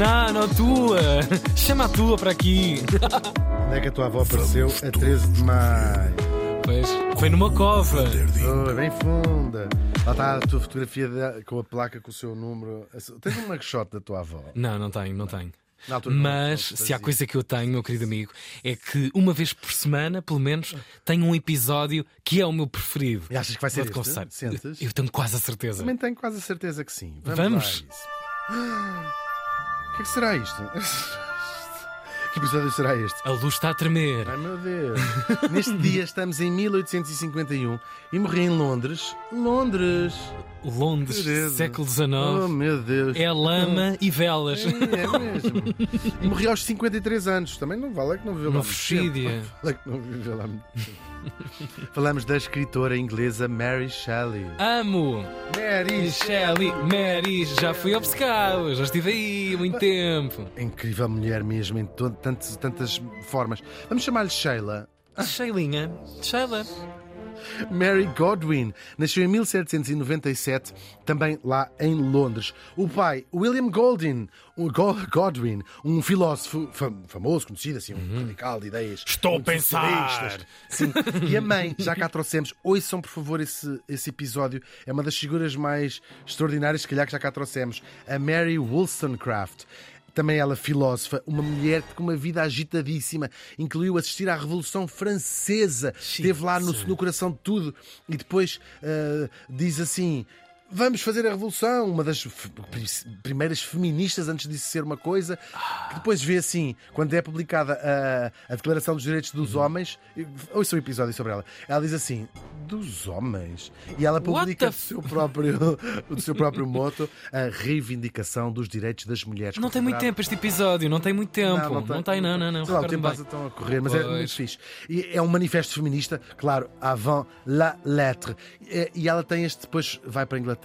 Não, não, tua. Chama a tua para aqui. Onde é que a tua avó apareceu? A 13 de maio. Pois, foi numa cova. Oh, bem funda. Lá está a tua fotografia de- com a placa com o seu número. Tens um mugshot da tua avó. Não, não tenho, não tenho. Na altura não, Mas não se há fazia. coisa que eu tenho, meu querido amigo, é que uma vez por semana, pelo menos, tenho um episódio que é o meu preferido. E achas que vai ser Vou-te este? confessar. Sentes? Eu tenho quase a certeza. Também tenho quase a certeza que sim. Vamos. Vamos? lá a isso. Que que será isto? Que episódio será este? A luz está a tremer. Ai meu Deus! Neste dia estamos em 1851 e morri em Londres. Londres! Londres, século Oh XIX. meu Deus! É lama e velas. É, é mesmo. E morri aos 53 anos. Também não vale é que não viveu lá muito tempo. Vale é que não viveu lá muito tempo. Falamos da escritora inglesa Mary Shelley. Amo! Mary Shelley, Mary, já fui obcecado, já estive aí há muito tempo. Incrível mulher mesmo, em to- tantas, tantas formas. Vamos chamar-lhe Sheila. Sheilinha, Sheila. Mary Godwin nasceu em 1797, também lá em Londres. O pai, William Goldin, um Go- Godwin, um filósofo fam- famoso, conhecido assim, um radical de ideias. Uhum. Estou a pensar. Sim. E a mãe, já cá trouxemos, ouçam por favor esse, esse episódio, é uma das figuras mais extraordinárias, se calhar que já cá trouxemos, a Mary Wollstonecraft. Também ela filósofa, uma mulher com uma vida agitadíssima, incluiu assistir à Revolução Francesa, esteve lá no, no coração de tudo. E depois ah, diz assim. Vamos fazer a revolução, uma das primeiras feministas antes disso ser uma coisa, que depois vê assim, quando é publicada a, a Declaração dos Direitos dos Homens, e- ouça um episódio sobre ela. Ela diz assim: dos homens? E ela publica do seu próprio, do seu próprio moto a reivindicação dos direitos das mulheres. Não tem muito tempo este episódio, não tem muito tempo. Não, tem, tem, não, não, não. Sei lá, o tempo passa tão a correr, mas é Pois. muito fixe. E é um manifesto feminista, claro, avant la lettre. E ela tem este, depois vai para a Inglaterra,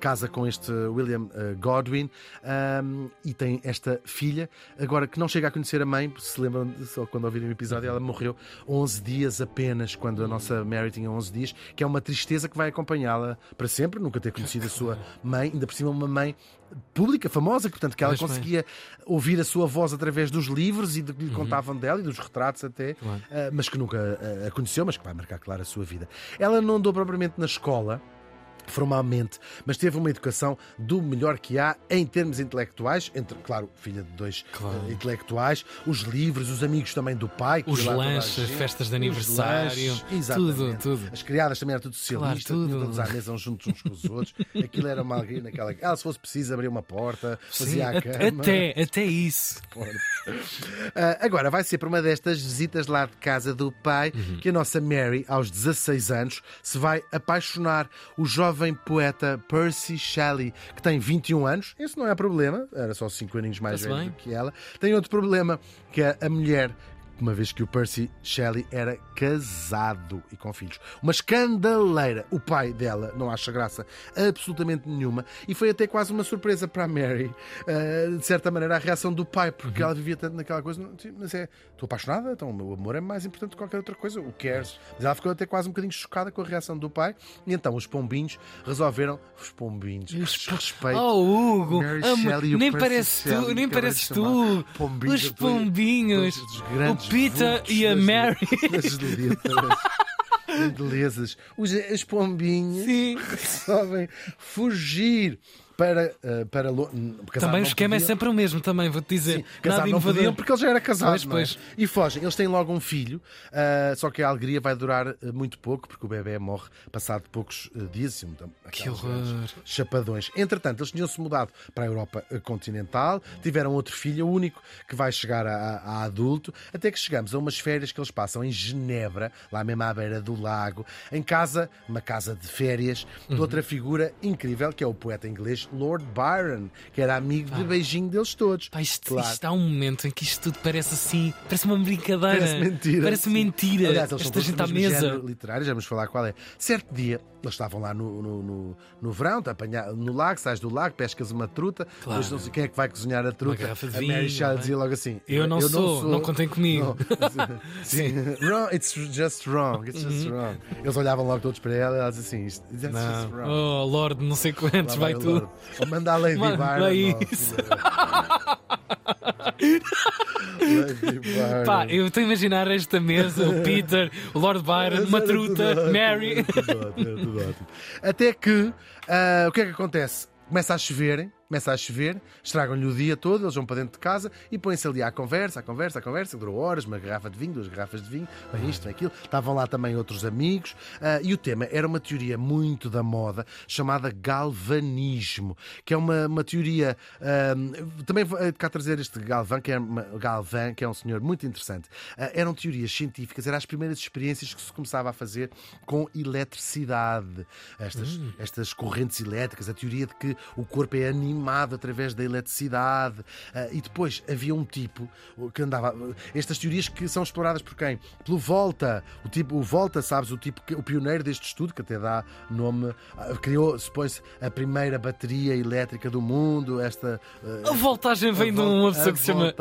casa com este William eh, Godwin ahm, e tem esta filha, agora que não chega a conhecer a mãe, se lembram, só quando ouvirem o episódio, ela morreu 11 dias apenas, quando a nossa Mary tinha 11 dias, que é uma tristeza que vai acompanhá-la para sempre, nunca ter conhecido a sua mãe, ainda por cima uma mãe pública, famosa, portanto, que ela bem. conseguia ouvir a sua voz através dos livros e do que lhe contavam dela e dos retratos até, Claro. ah, mas que nunca ah, a conheceu, mas que vai marcar, claro, a sua vida. Ela não andou propriamente na escola. Formalmente, mas teve uma educação do melhor que há em termos intelectuais, entre, claro, filha de dois Claro. ah, intelectuais, os livros, os amigos também do pai, Os lanches, festas de aniversário, lanches, tudo, tudo. As criadas também era tudo socialista, Claro, tudo. todos à mesa uns juntos uns com os outros. Aquilo era uma alegria naquela. Ela, se fosse preciso, abria uma porta, Sim, fazia a cama. até, até isso. Ah, agora vai ser por uma destas visitas lá de casa do pai Uhum. que a nossa Mary, aos 16 anos, se vai apaixonar. O jovem poeta Percy Shelley, que tem 21 anos, esse não é problema, era só 5 aninhos mais velho do que ela. Tem outro problema, que é a mulher. Uma vez que o Percy Shelley era casado e com filhos. Uma escandaleira. O pai dela não acha graça absolutamente nenhuma. E foi até quase uma surpresa para a Mary, ah, de certa maneira, a reação do pai, porque ela vivia tanto naquela coisa. Mas é, estou apaixonada, então o meu amor é mais importante que qualquer outra coisa. O cares? Mas ela ficou até quase um bocadinho chocada com a reação do pai. E então os pombinhos resolveram. Os pombinhos. Respeito. Oh, Hugo, Mary Shelley e o nem Percy pareces tu, nem pareces acabei de chamar tu. pombinhos, Os pombinhos, os grandes Vultos e a Mary. das letras. Belezas. Os, os pombinhos Sim. resolvem fugir para, eh, para Também o esquema é sempre o mesmo, também, vou-te dizer. Sim, casar Nada não inovador. podiam porque ele já era casado. Pois, é? pois. E fogem. Eles têm logo um filho, ah, só que a alegria vai durar ah, muito pouco porque o bebê morre passado poucos dias. Assim, então, Que horror. Chapadões. Entretanto, eles tinham-se mudado para a Europa continental, tiveram outro filho, o único que vai chegar a, a- adulto, até que chegamos a umas férias que eles passam em Genebra, lá mesmo à beira do lago, em casa, uma casa de férias, Uhum. de outra figura incrível que é o poeta inglês Lord Byron, que era amigo de beijinho deles todos. Pá, isto, Claro. isto há um momento em que isto tudo parece assim, parece uma brincadeira. Parece mentira. Parece mentira. Aliás, eles Esta gente à mesa. literário, já vamos falar qual é. Certo dia, Eles estavam lá no, no, no, no verão, apanhar, no lago, sais do lago, pescas uma truta, Claro. depois não sei quem é que vai cozinhar a truta. garrafa de a Mary vinho, Shelley não é? dizia logo assim: Eu não sou, não contem comigo." Não. Sim. wrong, it's just wrong, it's just wrong. Eles olhavam logo todos para ela e ela dizia assim: "Isto- That's just Não. wrong. Oh, Lorde, não sei quantos, vai. Lord. Ou manda a Lady Manda Byron. ó, isso. filha da- Lady Byron. Pá, eu estou a imaginar esta mesa, o Peter, o Lord Byron, uma tudo truta, ótimo, Mary. tudo tudo. Até que, ah, o que é que acontece? Começa a chover, começa a chover, estragam-lhe o dia todo, eles vão para dentro de casa e põem-se ali à conversa, à conversa, à conversa, durou horas, uma garrafa de vinho, duas garrafas de vinho, bem isto, bem aquilo. Estavam lá também outros amigos ah, e o tema era uma teoria muito da moda chamada galvanismo, que é uma, uma teoria. ah, também vou eh, cá trazer este Galvan, que é, uma- Galvan, que é um senhor muito interessante. Ah, eram teorias científicas, eram as primeiras experiências que se começava a fazer com eletricidade. Estas, estas correntes elétricas, a teoria de que o corpo é animado através da eletricidade. Ah, e depois havia um tipo que andava. Estas teorias que são exploradas por quem? Pelo Volta. O tipo, o Volta, sabes, o tipo que, o pioneiro deste estudo, que até dá nome, ah, criou, supõe-se, a primeira bateria elétrica do mundo. Esta. ah, A voltagem vem de a vol- uma pessoa que se chama.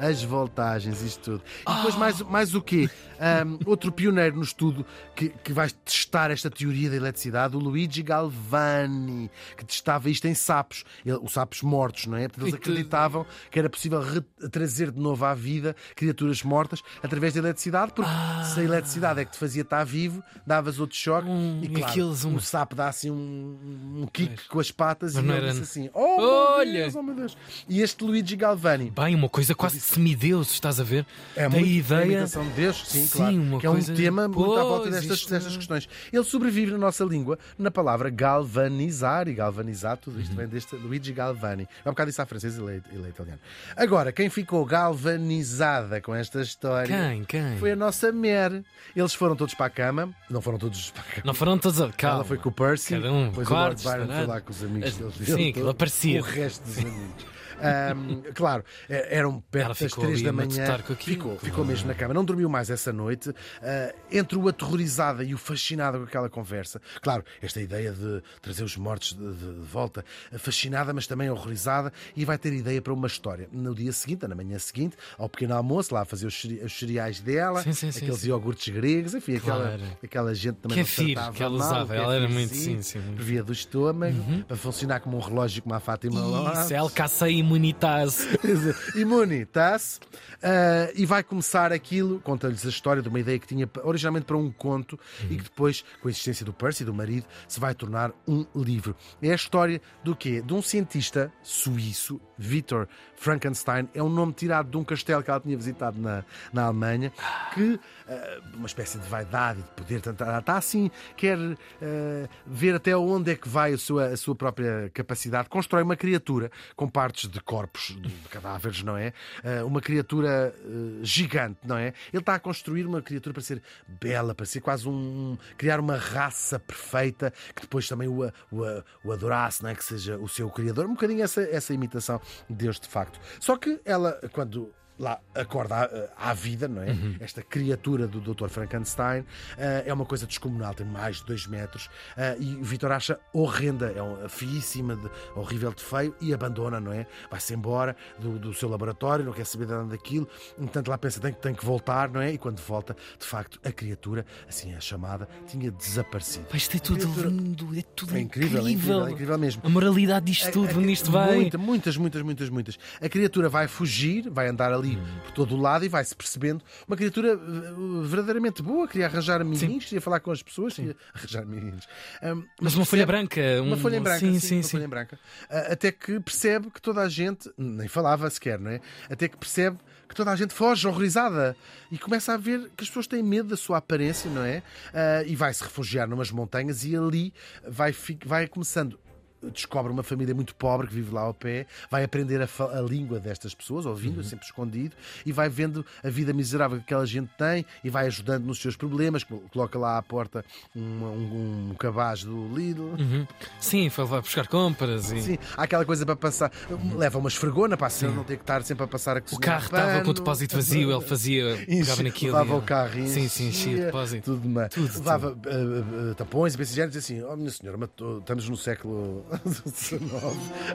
As voltagens, isto tudo. E depois mais, mais o quê? Ahm, outro pioneiro no estudo que, que vai testar esta teoria da eletricidade, o Luigi Galvani, que testava isto em sapos. Ele- os sapos mortos, não é? Portanto, eles acreditavam que era possível trazer de novo à vida criaturas mortas através da eletricidade, porque se a eletricidade é que te fazia estar vivo, davas outro choque Hum, e claro, aqueles- um sapo dá assim um, um kick com as patas Mas e ele disse assim: Oh, Olha! Deus, oh meu Deus! E este Luigi Galvani Bem, uma coisa quase semideus, estás a ver? é da muito ideia. de Deus, sim, Sim, claro. uma que é um coisa- tema muito à volta destas, isto- destas questões. Ele sobrevive na nossa língua na palavra galvanizar e galvanizar, tudo Uhum. isto vem deste Luigi Galvani. É um bocado isso à francesa e ele é- ele é italiano. Agora, quem ficou galvanizada com esta história Quem? Quem? foi a nossa Mer. Eles foram todos para a cama, não foram todos para a cama. Não foram todos a. Ela foi com o Percy, Cada um, depois quartos, o Lord Byron foi lá com os amigos Sim, deles. aquilo todo- aparecia. O resto dos amigos. Ahm, claro, é- eram perto das ficou 3 ali da manhã. Ficou, ficou mesmo na cama. Não dormiu mais essa noite. Ah, entre o aterrorizada e o fascinada com aquela conversa. Claro, esta ideia de trazer os mortos de, de- de volta, fascinada, mas também horrorizada, e vai ter ideia para uma história. No dia seguinte, na manhã seguinte, ao pequeno almoço, lá a fazer os, os cereais dela, Sim, sim, sim, aqueles iogurtes gregos, enfim, aquela, Claro. aquela gente também Que é não firo tratava que ela mal, usava. é Ela era muito- sim, sim. por via do estômago, para funcionar como um relógio como a Fátima. Isso, é Alcaça Imunitas. Imune, tá-se? Ah, e vai começar aquilo, conta-lhes a história de uma ideia que tinha originalmente para um conto e que depois, com a existência do Percy, do marido, se vai tornar um livro. É a história do quê? De um cientista suíço, Victor Frankenstein, é um nome tirado de um castelo que ela tinha visitado na, na Alemanha, que, ah, uma espécie de vaidade e de poder, tanto- ela está assim, quer ah, ver até onde é que vai a sua, a sua própria capacidade, constrói uma criatura com partes de corpos de cadáveres, não é? Ah, uma criatura ah, gigante, não é? Ele está a construir uma criatura para ser bela, para ser quase um. criar uma raça perfeita que depois também o, o, o adorasse, não é? Que seja o seu criador. Um bocadinho essa, essa imitação de Deus de facto. Só que ela, quando lá acorda à, à vida, não é? Esta criatura do Dr. Frankenstein ah, é uma coisa descomunal, tem mais de 2 metros ah, e o Vitor acha horrenda, é uma feíssima, de, horrível de feio e abandona, não é? Vai-se embora do, do seu laboratório, não quer saber de nada daquilo, entanto lá pensa tem, que- tem que voltar, não é? E quando volta, de facto, a criatura, assim é chamada, tinha desaparecido. Pá, Isto é tudo Criatura- lindo, é tudo É incrível, é incrível, é incrível mesmo. A moralidade disto tudo, A- a- onde isto vai. Muita, muitas, muitas, muitas, muitas. A criatura vai fugir, vai andar ali por todo o lado e vai-se percebendo. Uma criatura uh, verdadeiramente boa, queria arranjar amiguinhos, queria falar com as pessoas, queria arranjar amiguinhos. Um, Mas uma folha branca. Uma um- folha em branca, Sim, sim, sim, uma sim. folha branca. Ah, Até que percebe que toda a gente, nem falava sequer, não é? Até que percebe que toda a gente foge horrorizada e começa a ver que as pessoas têm medo da sua aparência, não é? Ah, e vai se refugiar numas montanhas e ali vai, vai começando descobre uma família muito pobre que vive lá ao pé, vai aprender a, a língua destas pessoas, ouvindo, sempre escondido, e vai vendo a vida miserável que aquela gente tem e vai ajudando nos seus problemas. Coloca lá à porta um, um, um cabaz do Lidl. Uhum. Sim, lá buscar compras e Sim, há aquela coisa para passar. Leva uma esfregona para a não ter que estar sempre a passar a o carro estava com o depósito vazio, ele fazia, pegava naquilo. Levava e- o carro e Sim, sim, enchia o depósito. Tudo, ma- Tudo, levava eh, eh, tapões e dizia assim: Oh, minha senhora, matou- estamos no século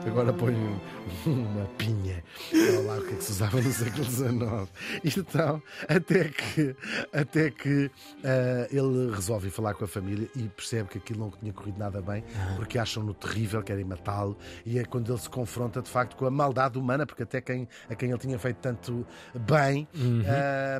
agora põe um- uma pinha. Olha lá o que é que se usava no século XIX. Então, até que, até que eh, ele resolve falar com a família e percebe que aquilo não tinha corrido nada bem, porque acham-no terrível, querem matá-lo, e é quando ele se confronta de facto com a maldade humana, porque até quem, a quem ele tinha feito tanto bem eh,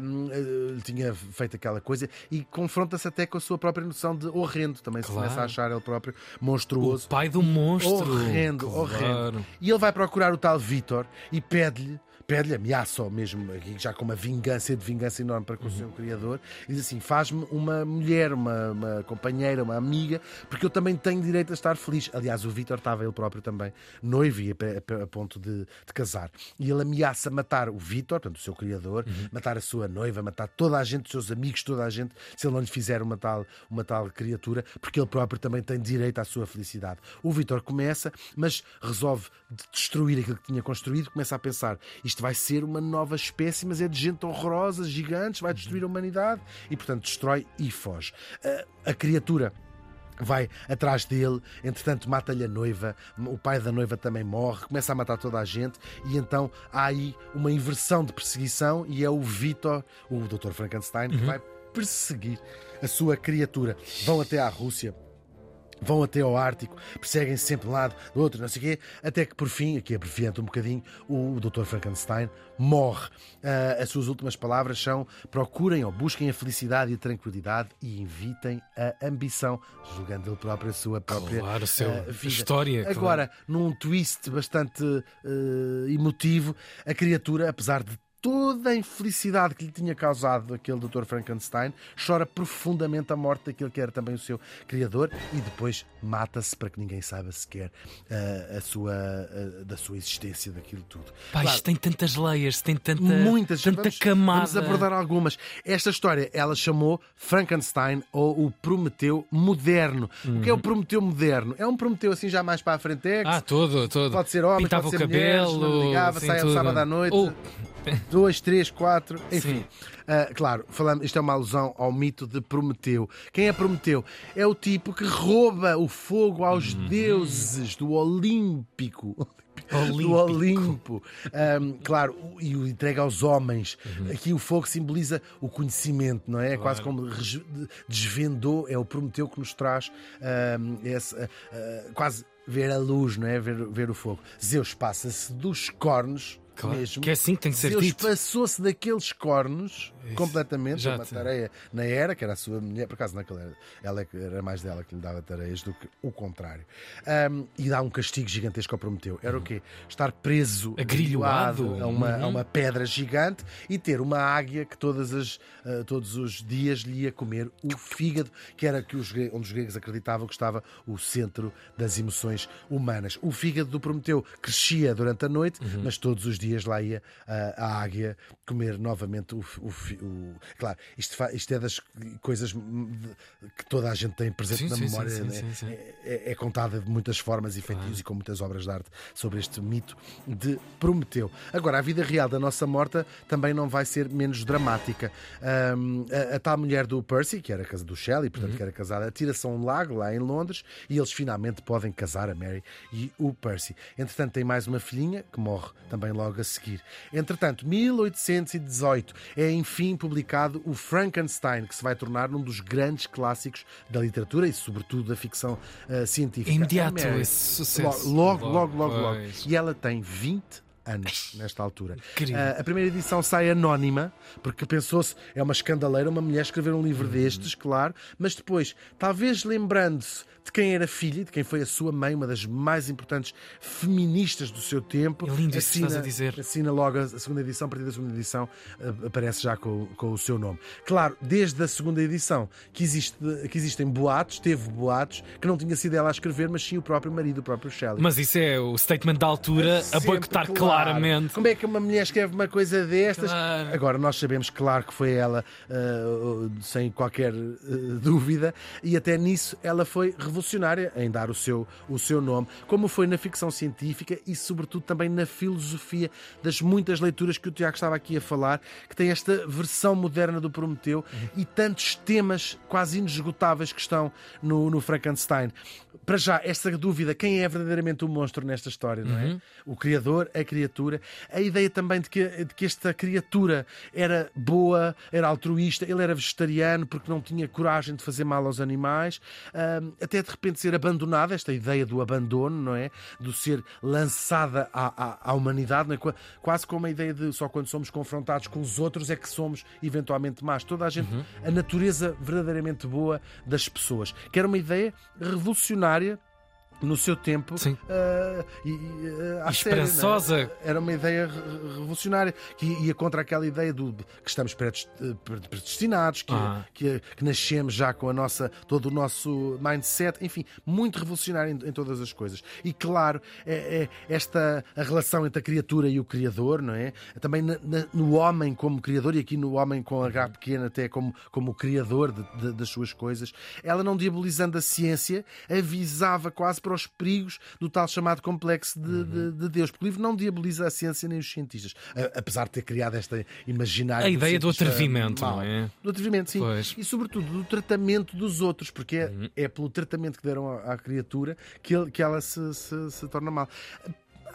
lhe tinha feito aquela coisa e confronta-se até com a sua própria noção de horrendo. Também se Claro. começa a achar ele próprio O monstruoso. pai do monstro. Horrendo, Claro. horrendo. E ele vai procurar o tal Vítor e pede-lhe. Pede-lhe, ameaça mesmo, aqui já com uma vingança de vingança enorme para com o seu criador, e diz assim: faz-me uma mulher, uma, uma companheira, uma amiga, porque eu também tenho direito a estar feliz. Aliás, o Vítor estava ele próprio também noivo e a, a- a ponto de, de casar. E ele ameaça matar o Vítor, portanto, o seu criador, matar a sua noiva, matar toda a gente, os seus amigos, toda a gente, se ele não lhe fizer uma tal, uma tal criatura, porque ele próprio também tem direito à sua felicidade. O Vítor começa, mas resolve de- destruir aquilo que tinha construído, começa a pensar: isto vai ser uma nova espécie, mas é de gente horrorosa, gigantes, vai destruir a humanidade, e portanto destrói e foge. A- a criatura vai atrás dele, entretanto mata-lhe a noiva, o pai da noiva também morre, começa a matar toda a gente e então há aí uma inversão de perseguição e é o Vitor, o Dr. Frankenstein, que vai perseguir a sua criatura. Vão até à Rússia. Vão até ao Ártico, perseguem sempre de um lado, do outro, não sei o quê, até que por fim, aqui abreviando um bocadinho, o Dr. Frankenstein morre. Ah, as suas últimas palavras são: procurem ou busquem a felicidade e a tranquilidade e evitem a ambição, julgando ele próprio a sua própria Claro, seu- a vida. história, claro. Agora, num twist bastante eh, emotivo, a criatura, apesar de toda a infelicidade que lhe tinha causado aquele Dr. Frankenstein, chora profundamente a morte daquele que era também o seu criador e depois mata-se para que ninguém saiba sequer eh, a sua, eh, da sua existência, daquilo tudo. Pá, Claro, isto tem tantas layers, tem tanta, Muitas, tanta vamos, camada. Vamos abordar algumas. Esta história ela chamou Frankenstein ou o Prometeu moderno. O que é o Prometeu moderno? É um Prometeu assim já mais para a frente. é que Ah, todo, todo. Pode ser homem, Pintava pode ser o mulheres, cabelo, não ligava, sai ao tudo. sábado à noite. Ou- Dois, três, quatro, enfim. Ah, claro, falamos, isto é uma alusão ao mito de Prometeu. Quem é Prometeu? É o tipo que rouba o fogo aos Uhum. deuses do Olímpico. Do Olímpico. Olimpo, Ahm, claro, e o entrega aos homens. Uhum. Aqui o fogo simboliza o conhecimento, não é? É quase como desvendou, é o Prometeu que nos traz ahm, esse, ah, quase ver a luz, não é? Ver, ver o fogo. Zeus passa-se dos cornos. Claro, mesmo. que é assim que tem que ser Zeus dito. passou-se daqueles cornos completamente. Já uma tareia na era, que era a sua mulher, por acaso naquela era, ela é era mais dela que lhe dava tareias do que o contrário. Ahm, e dá um castigo gigantesco ao Prometeu. Era o quê? Estar preso, Agrilhoado. a uma, a Uhum. uma pedra gigante e ter uma águia que todas as, ah, todos os dias lhe ia comer o fígado, que era que os, onde os gregos acreditavam que estava o centro das emoções humanas. O fígado do Prometeu crescia durante a noite, Uhum. mas todos os dias lá ia ah, a águia comer novamente o. o o- Claro, isto, isto é das coisas que toda a gente tem presente Sim, na sim, memória. sim, né? sim. É, é contada de muitas formas e feitios e com muitas obras de arte sobre este mito de Prometeu. Agora, a vida real da nossa morta também não vai ser menos dramática. Ahm, a, a tal mulher do Percy, que era casa do Shelley, portanto, Uhum. que era casada, atira-se a um lago lá em Londres e eles finalmente podem casar a Mary e o Percy. Entretanto, tem mais uma filhinha que morre também logo a seguir. Entretanto, 1818 é enfim publicado o Frankenstein, que se vai tornar um dos grandes clássicos da literatura e, sobretudo, da ficção ah, científica. É imediato Mary, esse sucesso. Logo, logo, logo, logo, logo. E ela tem 20 anos nesta altura. Ah, a primeira edição sai anónima, porque pensou-se, é uma escandaleira uma mulher escrever um livro destes, claro, mas depois, talvez lembrando-se de quem era filha, de quem foi a sua mãe, uma das mais importantes feministas do seu tempo. É lindo isso que estás a dizer. Assina logo a segunda edição, a partir da segunda edição ah, aparece já com, com o seu nome. Claro, desde a segunda edição que, existe, que existem boatos, teve boatos, que não tinha sido ela a escrever, mas sim o próprio marido, o próprio Shelley. Mas isso é o statement da altura a Sempre, boicotar claro. Claramente. Como é que uma mulher escreve uma coisa destas? Claro. Agora, nós sabemos, claro, que foi ela, uh, sem qualquer uh, dúvida, e até nisso ela foi revolucionária em dar o seu, o seu nome, como foi na ficção científica e, sobretudo, também na filosofia das muitas leituras que o Tiago estava aqui a falar, que tem esta versão moderna do Prometeu e tantos temas quase inesgotáveis que estão no, no Frankenstein. Para já, esta dúvida, quem é verdadeiramente o monstro nesta história, não é? O criador, a criatura, a ideia também de que, de que esta criatura era boa, era altruísta, ele era vegetariano porque não tinha coragem de fazer mal aos animais, até de repente ser abandonada, esta ideia do abandono, não é? Do ser lançada à, à, à humanidade, não é? Qua- quase como a ideia de só quando somos confrontados com os outros é que somos eventualmente más. Toda a gente, a natureza verdadeiramente boa das pessoas, que era uma ideia revolucionária no seu tempo ah, e, é? esperançosa. era uma ideia re- revolucionária que ia contra aquela ideia do que estamos eh, predestinados, que, Ah. que, que nascemos já com a nossa, todo o nosso mindset, enfim, muito revolucionário em, em todas as coisas. E claro, é, é esta a relação entre a criatura e o criador, não é? Também na- na- no homem como criador, e aqui no homem com H pequena, até como, como criador de- de- das suas coisas, ela não diabolizando a ciência, avisava quase para os perigos do tal chamado complexo de, de- de Deus. Porque o livro não diaboliza a ciência nem os cientistas, a- apesar de ter criado esta imaginária. A ideia do cientista atrevimento, mau. não é? Do atrevimento, sim. Pois. E sobretudo do tratamento dos outros, porque é, é pelo tratamento que deram à, à criatura que, ele- que ela se, se- se torna mal.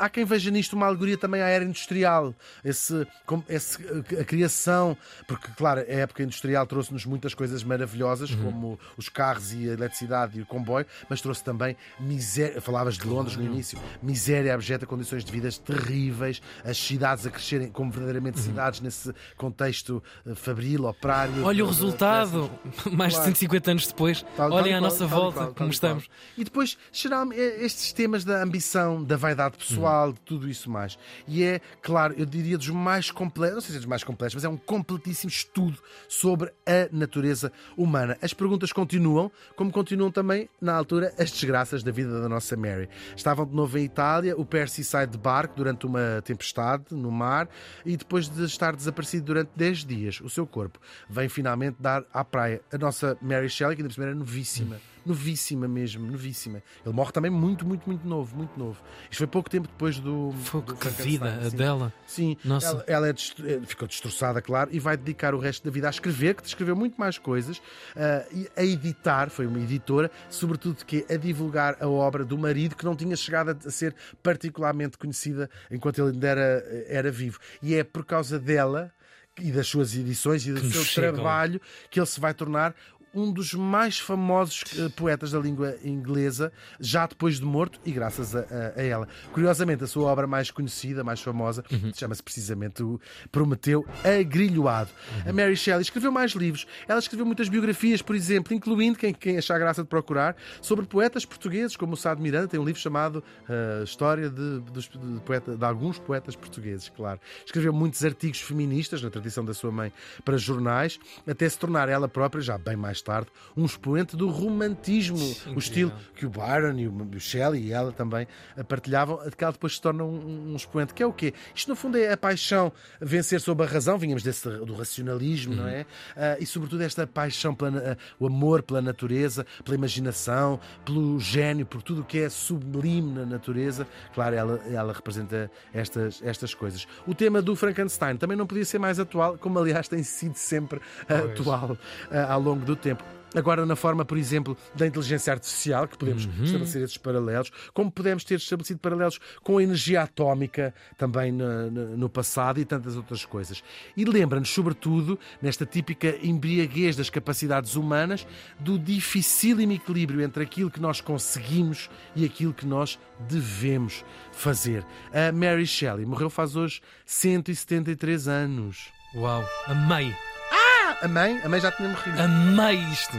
Há quem veja nisto uma alegoria também à era industrial, esse, esse- a criação, porque, claro, a época industrial trouxe-nos muitas coisas maravilhosas, como os carros e a eletricidade e o comboio, mas trouxe também miséria. Falavas de Londres no início, miséria abjeta, condições de vidas terríveis, as cidades a crescerem como verdadeiramente cidades nesse contexto eh, fabril, operário. Olha o de- resultado, mais de Claro. 150 anos depois. Tal- tal Olhem e à nossa tal volta tal como estamos. E depois, geralmente, é estes temas da ambição, da vaidade pessoal, de tudo isso mais. E é, claro, eu diria dos mais complexos, não sei se é dos mais complexos, mas é um completíssimo estudo sobre a natureza humana. As perguntas continuam, como continuam também, na altura, as desgraças da vida da nossa Mary. Estavam de novo em Itália, o Percy sai de barco durante uma tempestade no mar e depois de estar desaparecido durante 10 dias, o seu corpo vem finalmente dar à praia. A nossa Mary Shelley, que ainda cima era novíssima. Novíssima mesmo, novíssima. Ele morre também muito, muito, muito novo, muito novo. Isto foi pouco tempo depois do. Fogo, do que vida a sim. dela. Sim, Nossa. ela, ela é destru- eh, ficou destroçada, claro, e vai dedicar o resto da vida a escrever, que escreveu muito mais coisas, ah, e a editar, foi uma editora, sobretudo que a divulgar a obra do marido, que não tinha chegado a ser particularmente conhecida enquanto ele ainda era, era vivo. E é por causa dela e das suas edições e do Que seu trabalho que ele se vai tornar um dos mais famosos eh, poetas da língua inglesa, já depois de morto, e graças a, a- a ela. Curiosamente, a sua obra mais conhecida, mais famosa, Uhum. chama-se precisamente o Prometeu Agrilhoado. Uhum. A Mary Shelley escreveu mais livros. Ela escreveu muitas biografias, por exemplo, incluindo, quem, quem achar graça de procurar, sobre poetas portugueses, como o Sá de Miranda, tem um livro chamado eh, História de, dos- de poeta- de alguns poetas portugueses, claro. Escreveu muitos artigos feministas, na tradição da sua mãe, para jornais, até se tornar ela própria, já bem mais tarde, um expoente do romantismo, o estilo que o Byron e o Shelley e ela também eh, partilhavam, de que ela depois se torna um, um expoente, que é o quê? Isto, no fundo, é a paixão vencer sobre a razão, vínhamos desse, do racionalismo, não é? Ah, e, sobretudo, esta paixão, pela, ah, o amor pela natureza, pela imaginação, pelo gênio, por tudo o que é sublime na natureza. Claro, ela, ela representa estas, estas coisas. O tema do Frankenstein também não podia ser mais atual, como aliás tem sido sempre Pois. atual ah, ao longo do tempo. Agora na forma, por exemplo, da inteligência artificial, que podemos Uhum. estabelecer esses paralelos, como podemos ter estabelecido paralelos com a energia atómica também no, no- passado e tantas outras coisas. E lembra-nos, sobretudo, nesta típica embriaguez das capacidades humanas, do dificílimo equilíbrio entre aquilo que nós conseguimos e aquilo que nós devemos fazer. A Mary Shelley morreu faz hoje 173 anos. Uau, amei, a mãe? A mãe já tinha morrido. amei isto.